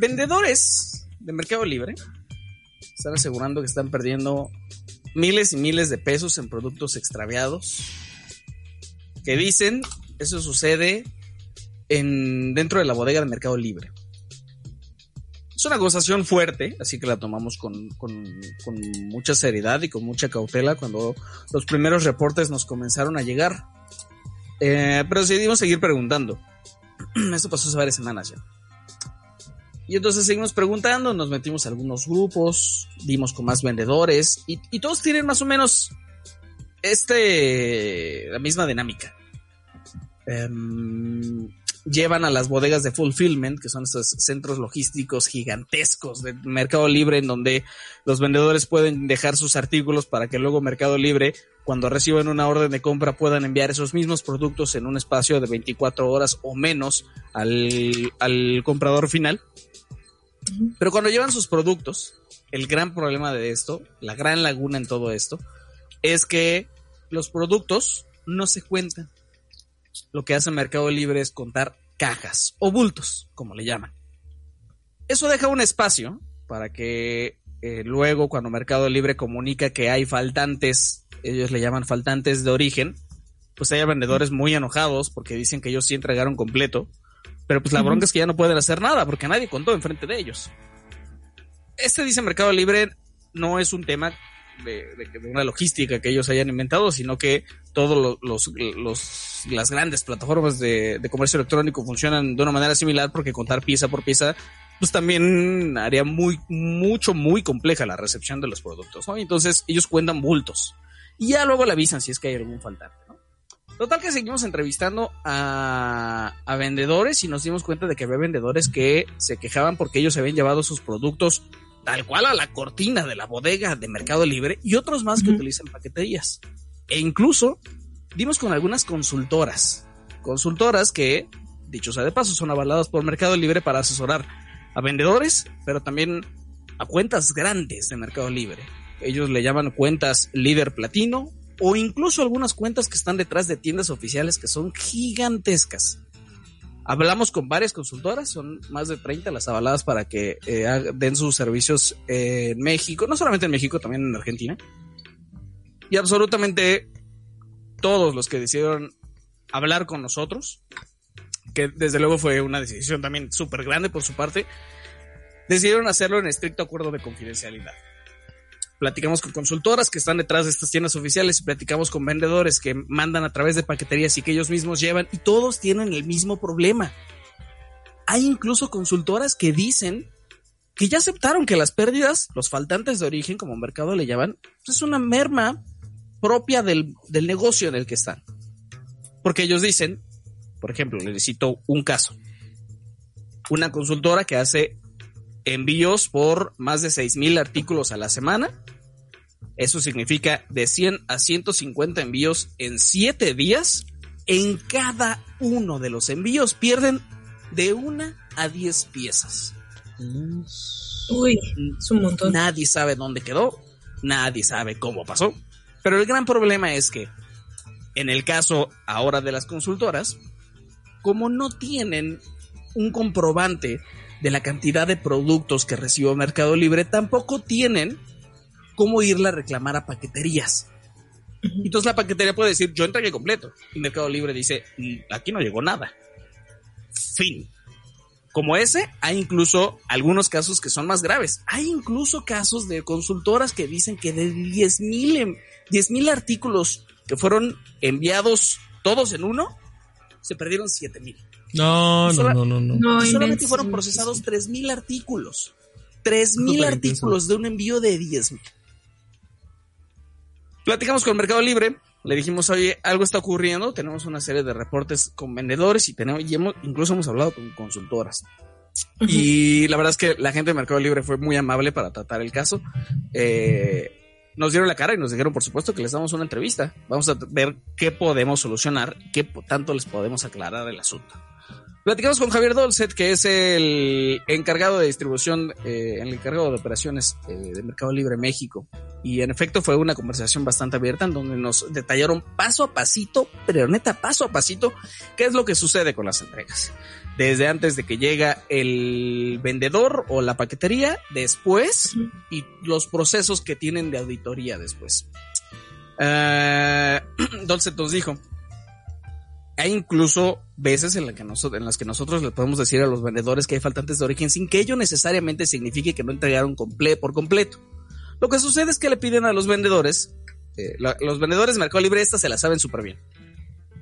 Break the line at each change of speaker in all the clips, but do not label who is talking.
vendedores de Mercado Libre están asegurando que están perdiendo miles y miles de pesos en productos extraviados. Que dicen, eso sucede en, dentro de la bodega de Mercado Libre. Es una acusación fuerte, así que la tomamos con, con, mucha seriedad y con mucha cautela cuando los primeros reportes nos comenzaron a llegar. Eh, pero decidimos seguir preguntando. Esto pasó hace varias semanas ya. Y entonces seguimos preguntando, nos metimos a algunos grupos, vimos con más vendedores y, todos tienen más o menos este la misma dinámica. Um, llevan a las bodegas de fulfillment, que son estos centros logísticos gigantescos de Mercado Libre, en donde los vendedores pueden dejar sus artículos para que luego Mercado Libre, cuando reciban una orden de compra, puedan enviar esos mismos productos en un espacio de 24 horas o menos al, al comprador final. Pero cuando llevan sus productos, el gran problema de esto, la gran laguna en todo esto, es que los productos no se cuentan. Lo que hace Mercado Libre es contar cajas o bultos, como le llaman. Eso deja un espacio para que eh, luego cuando Mercado Libre comunica que hay faltantes, ellos le llaman faltantes de origen, pues haya vendedores muy enojados porque dicen que ellos sí entregaron completo, pero pues la bronca es que ya no pueden hacer nada porque nadie contó enfrente de ellos. Este dice Mercado Libre no es un tema de, de, de, una logística que ellos hayan inventado, sino que todos los, los, las grandes plataformas de, de, comercio electrónico funcionan de una manera similar porque contar pieza por pieza pues también haría muy mucho muy compleja la recepción de los productos ¿no? entonces ellos cuentan bultos y ya luego le avisan si es que hay algún faltante. Total que seguimos entrevistando a, a vendedores y nos dimos cuenta de que había vendedores que se quejaban porque ellos habían llevado sus productos tal cual a la cortina de la bodega de Mercado Libre y otros más que uh -huh. utilizan paqueterías. E incluso dimos con algunas consultoras, consultoras que, dicho sea de paso, son avaladas por Mercado Libre para asesorar a vendedores, pero también a cuentas grandes de Mercado Libre. Ellos le llaman cuentas líder platino o incluso algunas cuentas que están detrás de tiendas oficiales que son gigantescas. Hablamos con varias consultoras, son más de 30 las avaladas para que eh, den sus servicios en México, no solamente en México, también en Argentina. Y absolutamente todos los que decidieron hablar con nosotros, que desde luego fue una decisión también súper grande por su parte, decidieron hacerlo en estricto acuerdo de confidencialidad. Platicamos con consultoras que están detrás de estas tiendas oficiales y platicamos con vendedores que mandan a través de paqueterías y que ellos mismos llevan y todos tienen el mismo problema. Hay incluso consultoras que dicen que ya aceptaron que las pérdidas, los faltantes de origen, como mercado le llaman, pues es una merma propia del, del negocio en el que están. Porque ellos dicen, por ejemplo, les cito un caso. Una consultora que hace envíos por más de 6 mil artículos a la semana. Eso significa de 100 a 150 envíos en 7 días. En cada uno de los envíos pierden de una a 10 piezas.
Uy, es un montón.
Nadie sabe dónde quedó, nadie sabe cómo pasó. Pero el gran problema es que, en el caso ahora de las consultoras, como no tienen un comprobante de la cantidad de productos que recibió Mercado Libre, tampoco tienen cómo irla a reclamar a paqueterías. Entonces la paquetería puede decir, yo entregué completo. Y Mercado Libre dice, aquí no llegó nada. Fin. Como ese, hay incluso algunos casos que son más graves. Hay incluso casos de consultoras que dicen que de 10 mil 10 mil artículos que fueron enviados todos en uno, se perdieron 7 mil.
No, no, no, no, no.
No,
solamente fueron procesados 3 mil artículos. 3 mil artículos de un envío de 10 mil. Platicamos con Mercado Libre, le dijimos, oye, algo está ocurriendo, tenemos una serie de reportes con vendedores y tenemos, y hemos, incluso hemos hablado con consultoras. Uh -huh. Y la verdad es que la gente de Mercado Libre fue muy amable para tratar el caso. Eh, nos dieron la cara y nos dijeron, por supuesto, que les damos una entrevista. Vamos a ver qué podemos solucionar, qué tanto les podemos aclarar el asunto. Platicamos con Javier Dolcet, que es el encargado de distribución, eh, el encargado de operaciones eh, de Mercado Libre México. Y en efecto fue una conversación bastante abierta en donde nos detallaron paso a pasito, pero neta paso a pasito, qué es lo que sucede con las entregas. Desde antes de que llega el vendedor o la paquetería, después y los procesos que tienen de auditoría después. Uh, Dolce nos dijo, hay incluso veces en, que en las que nosotros le podemos decir a los vendedores que hay faltantes de origen sin que ello necesariamente signifique que no entregaron comple por completo. Lo que sucede es que le piden a los vendedores, eh, los vendedores de Mercado Libre, estas se la saben súper bien.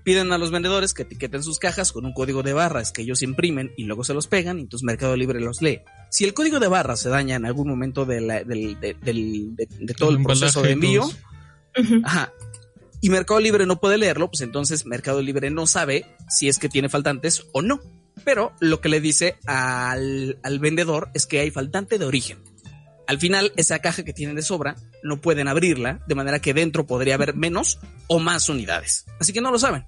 Piden a los vendedores que etiqueten sus cajas con un código de barras que ellos imprimen y luego se los pegan y entonces Mercado Libre los lee. Si el código de barras se daña en algún momento de, de, todo el, proceso de envío, y Mercado Libre no puede leerlo, pues entonces Mercado Libre no sabe si es que tiene faltantes o no. Pero lo que le dice al, al vendedor es que hay faltante de origen. Al final, esa caja que tienen de sobra no pueden abrirla, de manera que dentro podría haber menos o más unidades. Así que no lo saben.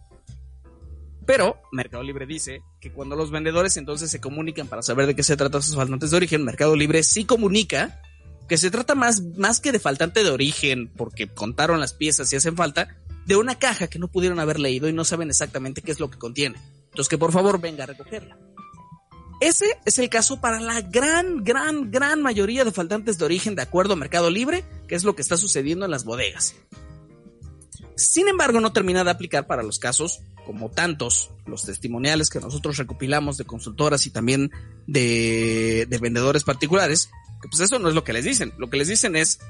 Pero Mercado Libre dice que cuando los vendedores entonces se comunican para saber de qué se trata sus faltantes de origen, Mercado Libre sí comunica que se trata más, más que de faltante de origen, porque contaron las piezas y hacen falta, de una caja que no pudieron haber leído y no saben exactamente qué es lo que contiene. Entonces que por favor venga a recogerla. Ese es el caso para la gran, gran, gran mayoría de faltantes de origen de acuerdo a Mercado Libre, que es lo que está sucediendo en las bodegas. Sin embargo, no termina de aplicar para los casos, como tantos, los testimoniales que nosotros recopilamos de consultoras y también de, vendedores particulares, que pues eso no es lo que les dicen. Lo que les dicen es,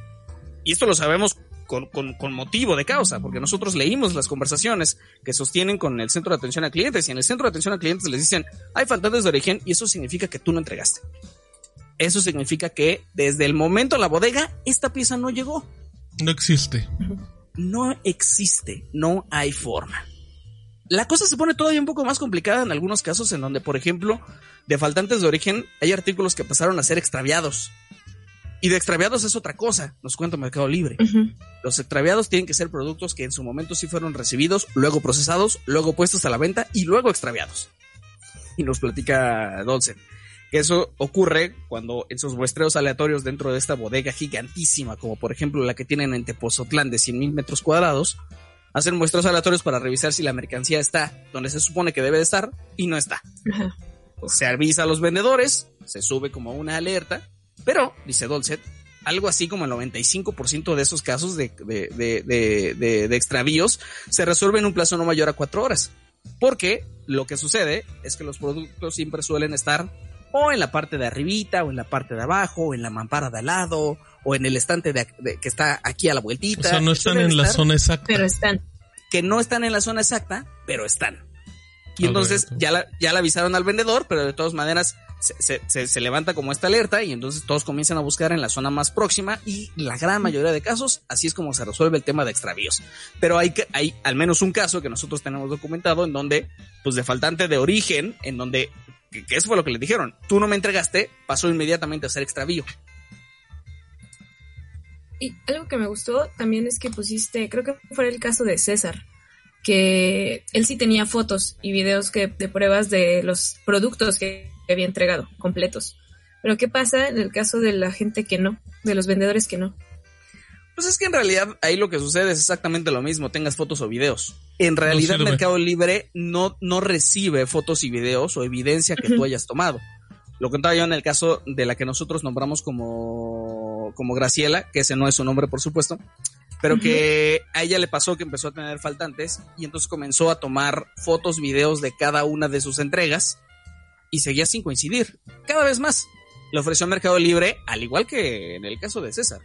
y esto lo sabemos con, motivo de causa, porque nosotros leímos las conversaciones que sostienen con el centro de atención a clientes y en el centro de atención a clientes les dicen, hay faltantes de origen y eso significa que tú no entregaste. Eso significa que desde el momento de la bodega, esta pieza no llegó.
No existe.
No existe, no hay forma. La cosa se pone todavía un poco más complicada en algunos casos en donde, por ejemplo, de faltantes de origen hay artículos que pasaron a ser extraviados y de extraviados es otra cosa, nos cuenta Mercado Libre. Los extraviados tienen que ser productos que en su momento sí fueron recibidos, luego procesados, luego puestos a la venta y luego extraviados. Y nos platica Dolce que eso ocurre cuando en sus muestreos aleatorios dentro de esta bodega gigantísima, como por ejemplo la que tienen en Tepozotlán de 100 mil metros cuadrados, hacen muestreos aleatorios para revisar si la mercancía está donde se supone que debe de estar y no está. Se avisa a los vendedores, se sube como una alerta pero, dice Dolcet, algo así como el 95% de esos casos de, de, extravíos se resuelven en un plazo no mayor a cuatro horas. Porque lo que sucede es que los productos siempre suelen estar o en la parte de arribita, o en la parte de abajo, o en la mampara de al lado, o en el estante de, que está aquí a la vueltita. O
sea, no están en la zona exacta.
Pero están.
Que no están en la zona exacta, pero están. Y entonces ya la, ya la avisaron al vendedor, pero de todas maneras se, se, levanta como esta alerta y entonces todos comienzan a buscar en la zona más próxima y la gran mayoría de casos así es como se resuelve el tema de extravíos. Pero hay, hay al menos un caso que nosotros tenemos documentado en donde, pues de faltante de origen, en donde, que, eso fue lo que le dijeron, tú no me entregaste, pasó inmediatamente a ser extravío.
Y algo que me gustó también es que pusiste, creo que fue el caso de César, que él sí tenía fotos y videos que, de pruebas de los productos que había entregado, completos. Pero ¿qué pasa en el caso de la gente que no, de los vendedores que no?
Pues es que en realidad ahí lo que sucede es exactamente lo mismo, tengas fotos o videos. En realidad Mercado Libre no, no recibe fotos y videos o evidencia que tú hayas tomado. Lo contaba yo en el caso de la que nosotros nombramos como, como Graciela, que ese no es su nombre por supuesto, pero que a ella le pasó que empezó a tener faltantes y entonces comenzó a tomar fotos, videos de cada una de sus entregas y seguía sin coincidir. Cada vez más. Le ofreció a Mercado Libre, al igual que en el caso de César.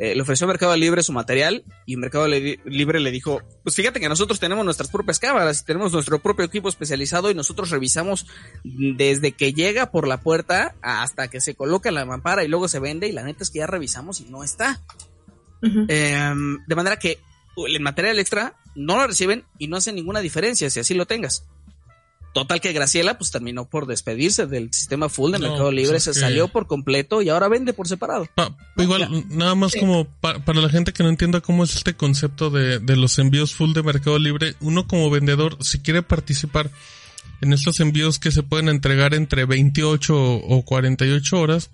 Eh, le ofreció a Mercado Libre su material y Mercado Libre le dijo, pues fíjate que nosotros tenemos nuestras propias cámaras, tenemos nuestro propio equipo especializado y nosotros revisamos desde que llega por la puerta hasta que se coloca la mampara y luego se vende y la neta es que ya revisamos y no está. Em, de manera que el material extra no lo reciben y no hace ninguna diferencia si así lo tengas. Total que Graciela pues terminó por despedirse del sistema full de Mercado pues, Libre, se salió por completo y ahora vende por separado.
igual, nada más como para la gente que no entienda cómo es este concepto de, de los envíos full de Mercado Libre, uno como vendedor, si quiere participar en estos envíos que se pueden entregar entre 28 o 48 horas,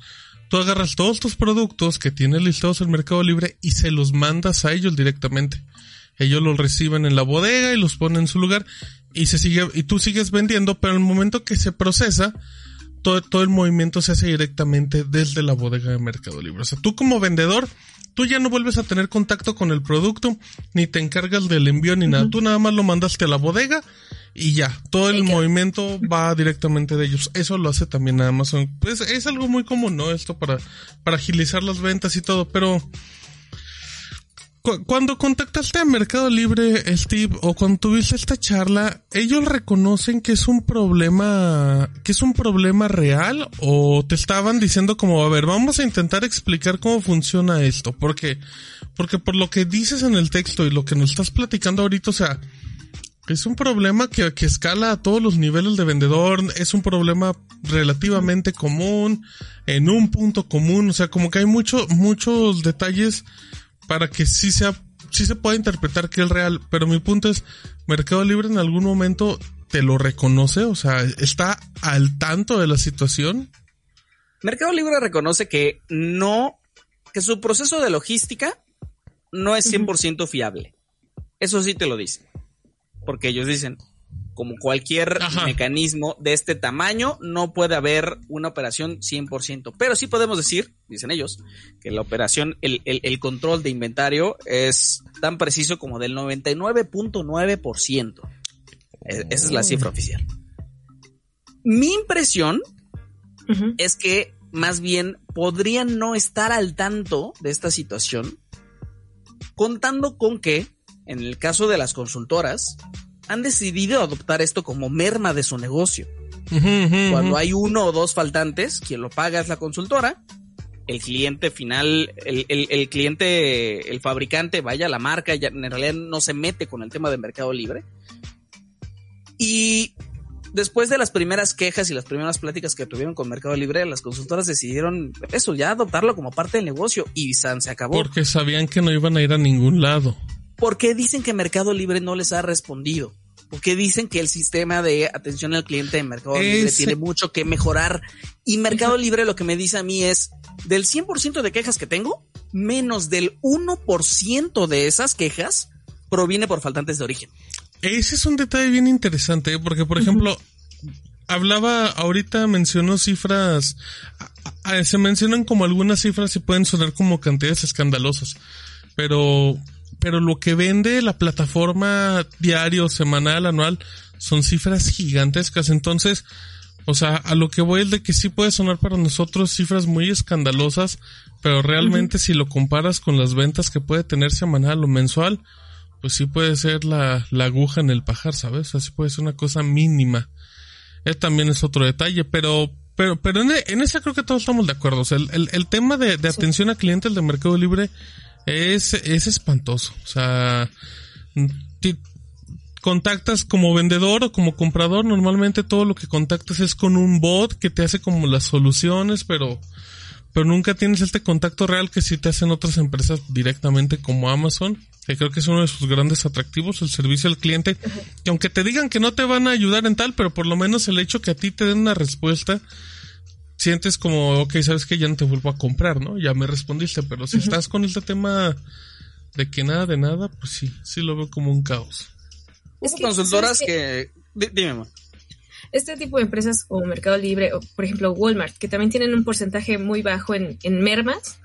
tú agarras todos tus productos que tienes listados en Mercado Libre y se los mandas a ellos directamente. Ellos los reciben en la bodega y los ponen en su lugar y se sigue, y tú sigues vendiendo, pero en el momento que se procesa, todo, todo el movimiento se hace directamente desde la bodega de Mercado Libre. O sea, tú como vendedor, tú ya no vuelves a tener contacto con el producto, ni te encargas del envío ni nada. Tú nada más lo mandaste a la bodega y ya, todo el movimiento va directamente de ellos. Eso lo hace también Amazon. Pues es algo muy común, ¿no? Esto para, para agilizar las ventas y todo, pero cuando contactaste a Mercado Libre, Steve, o cuando tuviste esta charla, ellos reconocen que es un problema, que es un problema real, o te estaban diciendo como, a ver, vamos a intentar explicar cómo funciona esto, porque, porque por lo que dices en el texto y lo que nos estás platicando ahorita, o sea, es un problema que, que escala a todos los niveles de vendedor, es un problema relativamente común, en un punto común, o sea, como que hay muchos, muchos detalles para que sí sea, sí se pueda interpretar que es real, pero mi punto es, Mercado Libre en algún momento te lo reconoce, o sea, está al tanto de la situación.
Mercado Libre reconoce que no, que su proceso de logística no es 100% fiable. Eso sí te lo dice. Porque ellos dicen, como cualquier mecanismo de este tamaño, no puede haber una operación 100%. Pero sí podemos decir, dicen ellos, que la operación, el, el, control de inventario es tan preciso como del 99.9%. E, esa es la cifra oficial. Mi impresión es que más bien podrían no estar al tanto de esta situación, contando con que, en el caso de las consultoras, han decidido adoptar esto como merma de su negocio. Cuando hay uno o dos faltantes, quien lo paga es la consultora, el cliente final, el, cliente, el fabricante, vaya, la marca, ya en realidad no se mete con el tema de mercado libre. Y después de las primeras quejas y las primeras pláticas que tuvieron con Mercado Libre, las consultoras decidieron eso, ya adoptarlo como parte del negocio y San se acabó.
Porque sabían que no iban a ir a ningún lado.
¿Por qué dicen que Mercado Libre no les ha respondido? Porque dicen que el sistema de atención al cliente de Mercado Libre tiene mucho que mejorar. Y Mercado Libre lo que me dice a mí es, del 100% de quejas que tengo, menos del 1% de esas quejas proviene por faltantes de origen.
Ese es un detalle bien interesante, ¿eh? porque por ejemplo, hablaba, ahorita mencionó cifras, se mencionan como algunas cifras y pueden sonar como cantidades escandalosas, pero pero lo que vende la plataforma diario, semanal, anual, son cifras gigantescas. Entonces, o sea, a lo que voy es de que sí puede sonar para nosotros cifras muy escandalosas, pero realmente si lo comparas con las ventas que puede tener semanal o mensual, pues sí puede ser la, la aguja en el pajar, ¿sabes? Así puede ser una cosa mínima. Eh, también es otro detalle, pero, pero, pero en, en esa creo que todos estamos de acuerdo. O sea, el, el, tema de, de atención a clientes de Mercado Libre es, es espantoso. O sea, contactas como vendedor o como comprador, normalmente todo lo que contactas es con un bot que te hace como las soluciones, pero, pero nunca tienes este contacto real que sí te hacen otras empresas directamente como Amazon, que creo que es uno de sus grandes atractivos, el servicio al cliente, que aunque te digan que no te van a ayudar en tal, pero por lo menos el hecho que a ti te den una respuesta, sientes como, ok, sabes que ya no te vuelvo a comprar, ¿no? Ya me respondiste, pero si estás con este tema de que nada de nada, pues sí, sí lo veo como un caos.
Es que, consultoras que... Dime,
Este tipo de empresas como Mercado Libre o, por ejemplo, Walmart, que también tienen un porcentaje muy bajo en, en mermas,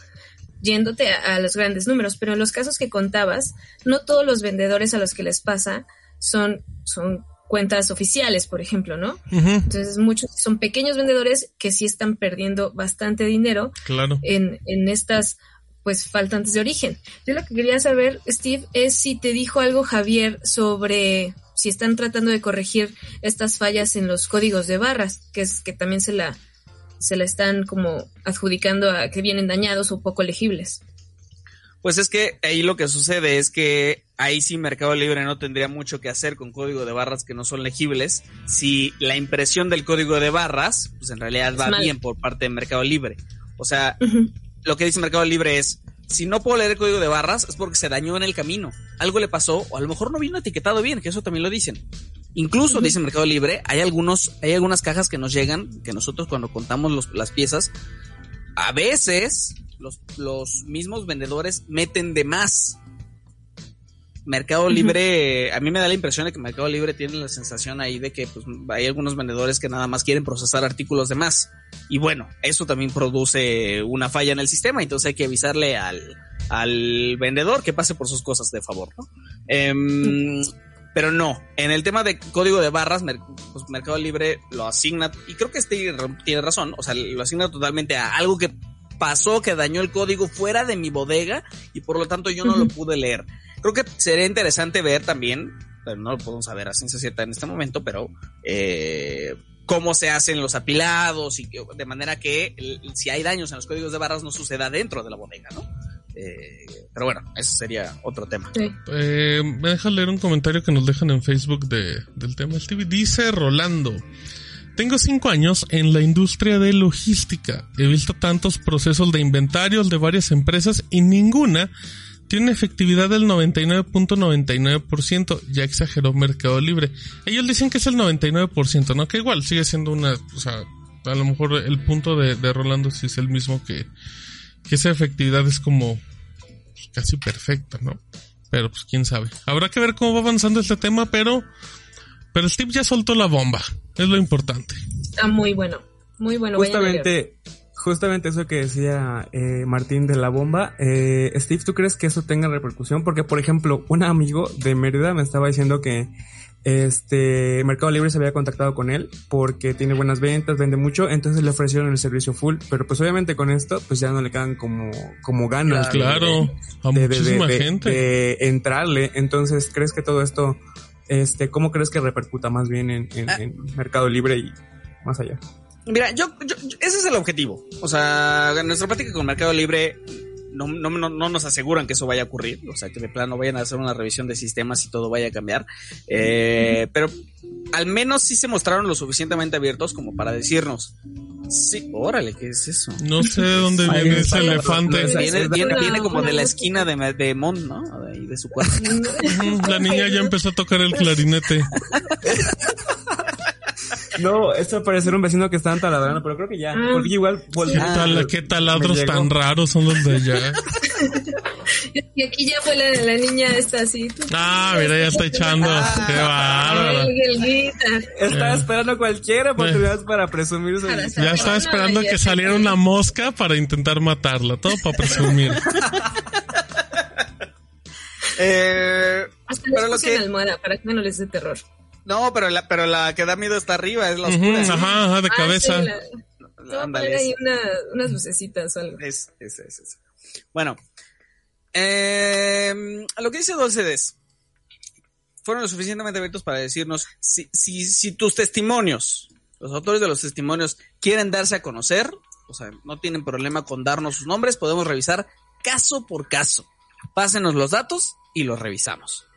yéndote a, a, los grandes números, pero en los casos que contabas, no todos los vendedores a los que les pasa son, son cuentas oficiales, por ejemplo, ¿no? Entonces muchos son pequeños vendedores que sí están perdiendo bastante dinero
claro.
en, en estas pues faltantes de origen. Yo lo que quería saber, Steve, es si te dijo algo Javier sobre si están tratando de corregir estas fallas en los códigos de barras, que es que también se la se la están como adjudicando a que vienen dañados o poco legibles.
Pues es que ahí lo que sucede es que ahí sí Mercado Libre no tendría mucho que hacer con código de barras que no son legibles. Si la impresión del código de barras, pues en realidad va bien por parte de Mercado Libre. O sea, lo que dice Mercado Libre es, si no puedo leer el código de barras es porque se dañó en el camino. Algo le pasó o a lo mejor no vino etiquetado bien, que eso también lo dicen. Incluso, dice Mercado Libre, hay algunos, hay algunas cajas que nos llegan, que nosotros cuando contamos los, las piezas, a veces los, los mismos vendedores meten de más. Mercado Libre, a mí me da la impresión de que Mercado Libre tiene la sensación ahí de que pues, hay algunos vendedores que nada más quieren procesar artículos de más. Y bueno, eso también produce una falla en el sistema, entonces hay que avisarle al, al vendedor que pase por sus cosas de favor, ¿no? Em, pero no, en el tema de código de barras, pues Mercado Libre lo asigna, y creo que este tiene razón, o sea, lo asigna totalmente a algo que pasó, que dañó el código fuera de mi bodega y por lo tanto yo no lo pude leer. Creo que sería interesante ver también, pero no lo podemos saber a ciencia cierta en este momento, pero eh, cómo se hacen los apilados y de manera que si hay daños en los códigos de barras no suceda dentro de la bodega, ¿no? Eh, pero bueno, ese sería otro tema.
Eh, me deja leer un comentario que nos dejan en Facebook de, del tema del TV. Dice Rolando. Tengo cinco años en la industria de logística. He visto tantos procesos de inventarios de varias empresas y ninguna tiene efectividad del 99.99%. Ya exageró Mercado Libre. Ellos dicen que es el 99%, ¿no? Que igual sigue siendo una, o sea, a lo mejor el punto de, Rolando sí es el mismo que, que esa efectividad es como casi perfecta, ¿no? Pero pues quién sabe. Habrá que ver cómo va avanzando este tema, pero pero Steve ya soltó la bomba, es lo importante.
Está muy bueno, muy bueno.
Justamente, justamente eso que decía eh, Martín de la bomba. Eh, Steve, ¿tú crees que eso tenga repercusión? Porque, por ejemplo, un amigo de Mérida me estaba diciendo que este Mercado Libre se había contactado con él porque tiene buenas ventas, vende mucho, entonces le ofrecieron el servicio full, pero pues obviamente con esto pues ya no le quedan como como ganas
claro, a muchísima gente
de entrarle, entonces ¿crees que todo esto este, ¿cómo crees que repercuta más bien en, ah. Mercado Libre y más allá?
Mira, yo, ese es el objetivo. O sea, en nuestra práctica con Mercado Libre no, no, no, no, nos aseguran que eso vaya a ocurrir. O sea, que de plano vayan a hacer una revisión de sistemas y todo vaya a cambiar. Eh, pero al menos sí se mostraron lo suficientemente abiertos como para decirnos, Sí, órale, ¿qué es eso?
No sé de dónde viene ese elefante.
Viene, viene, como de la esquina de, de Mon, ¿no? De, de su cuarto.
la niña ya empezó a tocar el clarinete.
No, esto parece ser un vecino que está taladrando, pero creo que ya. Porque igual
¿Qué, taladros tan raros son los de allá?
y aquí ya fue la, la niña esta así.
Ah, mira, ya está echando. Ah, Qué bárbaro.
Estaba esperando cualquier oportunidad para presumir
Ya estaba esperando que saliera una mosca para intentar matarla. Todo para presumir.
eh, Hasta pero lo que... en almohada para que no les dé terror.
No, pero la, pero la que da miedo está arriba, es la oscura.
ajá, ajá, de ah, cabeza.
Sí, ahí unas lucecitas o algo.
Es, es, es, es. Bueno, eh, lo que dice Dulcedes fueron lo suficientemente abiertos para decirnos si, si, si tus testimonios, los autores de los testimonios, quieren darse a conocer, o sea, no tienen problema con darnos sus nombres, podemos revisar caso por caso. Pásenos los datos y los revisamos.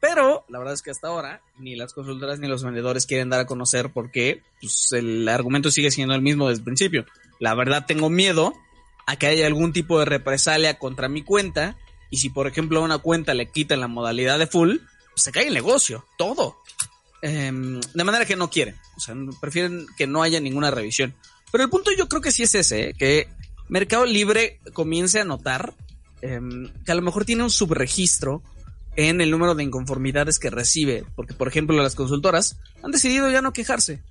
Pero la verdad es que hasta ahora ni las consultoras ni los vendedores quieren dar a conocer porque pues, el argumento sigue siendo el mismo desde el principio. La verdad tengo miedo a que haya algún tipo de represalia contra mi cuenta y si por ejemplo a una cuenta le quitan la modalidad de full, pues se cae el negocio, todo. Em, de manera que no quieren, o sea, prefieren que no haya ninguna revisión. Pero el punto yo creo que sí es ese, ¿eh? que Mercado Libre comience a notar em, que a lo mejor tiene un subregistro en el número de inconformidades que recibe, porque por ejemplo las consultoras han decidido ya no quejarse.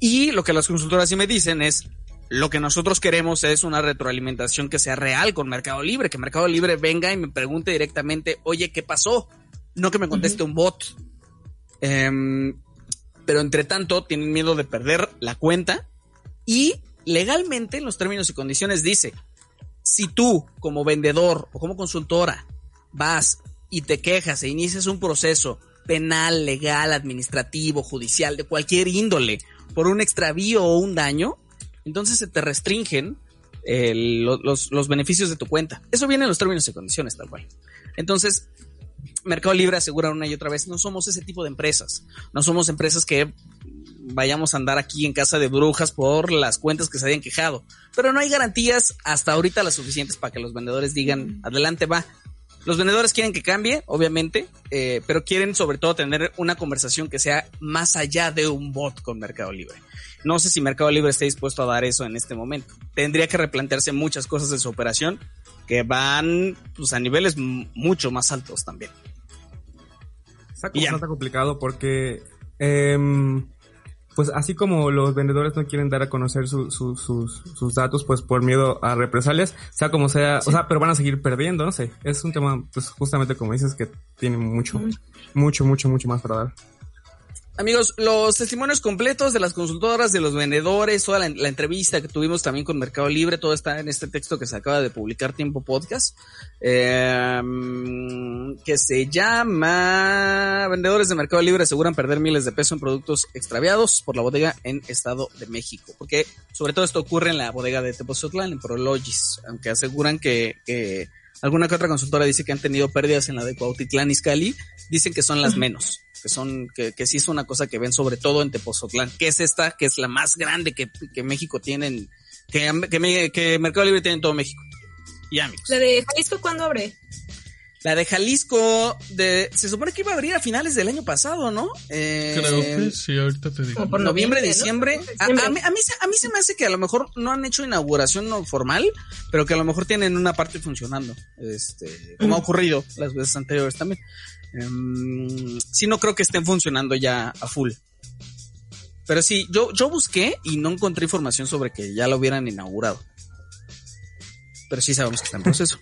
Y lo que las consultoras sí me dicen es, lo que nosotros queremos es una retroalimentación que sea real con Mercado Libre, que Mercado Libre venga y me pregunte directamente, oye, ¿qué pasó? No que me conteste un bot. Em, pero entre tanto tienen miedo de perder la cuenta y legalmente en los términos y condiciones dice, si tú como vendedor o como consultora vas y te quejas e inicias un proceso penal, legal, administrativo, judicial, de cualquier índole, por un extravío o un daño, entonces se te restringen eh, los, los, beneficios de tu cuenta. Eso viene en los términos y condiciones, tal cual. Entonces, Mercado Libre asegura una y otra vez, no somos ese tipo de empresas. No somos empresas que vayamos a andar aquí en casa de brujas por las cuentas que se hayan quejado. Pero no hay garantías hasta ahorita las suficientes para que los vendedores digan, adelante va, Los vendedores quieren que cambie, obviamente, eh, pero quieren sobre todo tener una conversación que sea más allá de un bot con Mercado Libre. No sé si Mercado Libre está dispuesto a dar eso en este momento. Tendría que replantearse muchas cosas de su operación que van pues, a niveles mucho más altos también.
Está complicado porque em, pues así como los vendedores no quieren dar a conocer sus, sus, datos, pues por miedo a represalias, sea como sea, o sea, pero van a seguir perdiendo, no sé. Es un tema, pues justamente como dices, que tiene mucho, mucho, mucho, mucho más para dar.
Amigos, los testimonios completos de las consultoras, de los vendedores, toda la, entrevista que tuvimos también con Mercado Libre, todo está en este texto que se acaba de publicar Tiempo Podcast, eh, que se llama Vendedores de Mercado Libre aseguran perder miles de pesos en productos extraviados por la bodega en Estado de México. Porque sobre todo esto ocurre en la bodega de Tepozotlán, en Prologis, aunque aseguran que, que alguna que otra consultora dice que han tenido pérdidas en la de Cuautitlán Izcalli, dicen que son las menos que son, que, que sí es una cosa que ven sobre todo en Tepozotlán, que es esta, que es la más grande que, que México tiene, que, que, que Mercado Libre tiene en todo México. Y amigos.
¿La de Jalisco cuándo abre?
La de Jalisco, de, se supone que iba a abrir a finales del año pasado, ¿no?
Eh, Creo que sí, ahorita te digo.
Por noviembre, diciembre. A, a, mí, a, mí, a, mí, se me hace que a lo mejor no han hecho inauguración formal, pero que a lo mejor tienen una parte funcionando, este, como ha ocurrido las veces anteriores también. Um, sí, no creo que estén funcionando ya a full. Pero sí, yo, yo busqué y no encontré información sobre que ya lo hubieran inaugurado. Pero sí sabemos que está en proceso.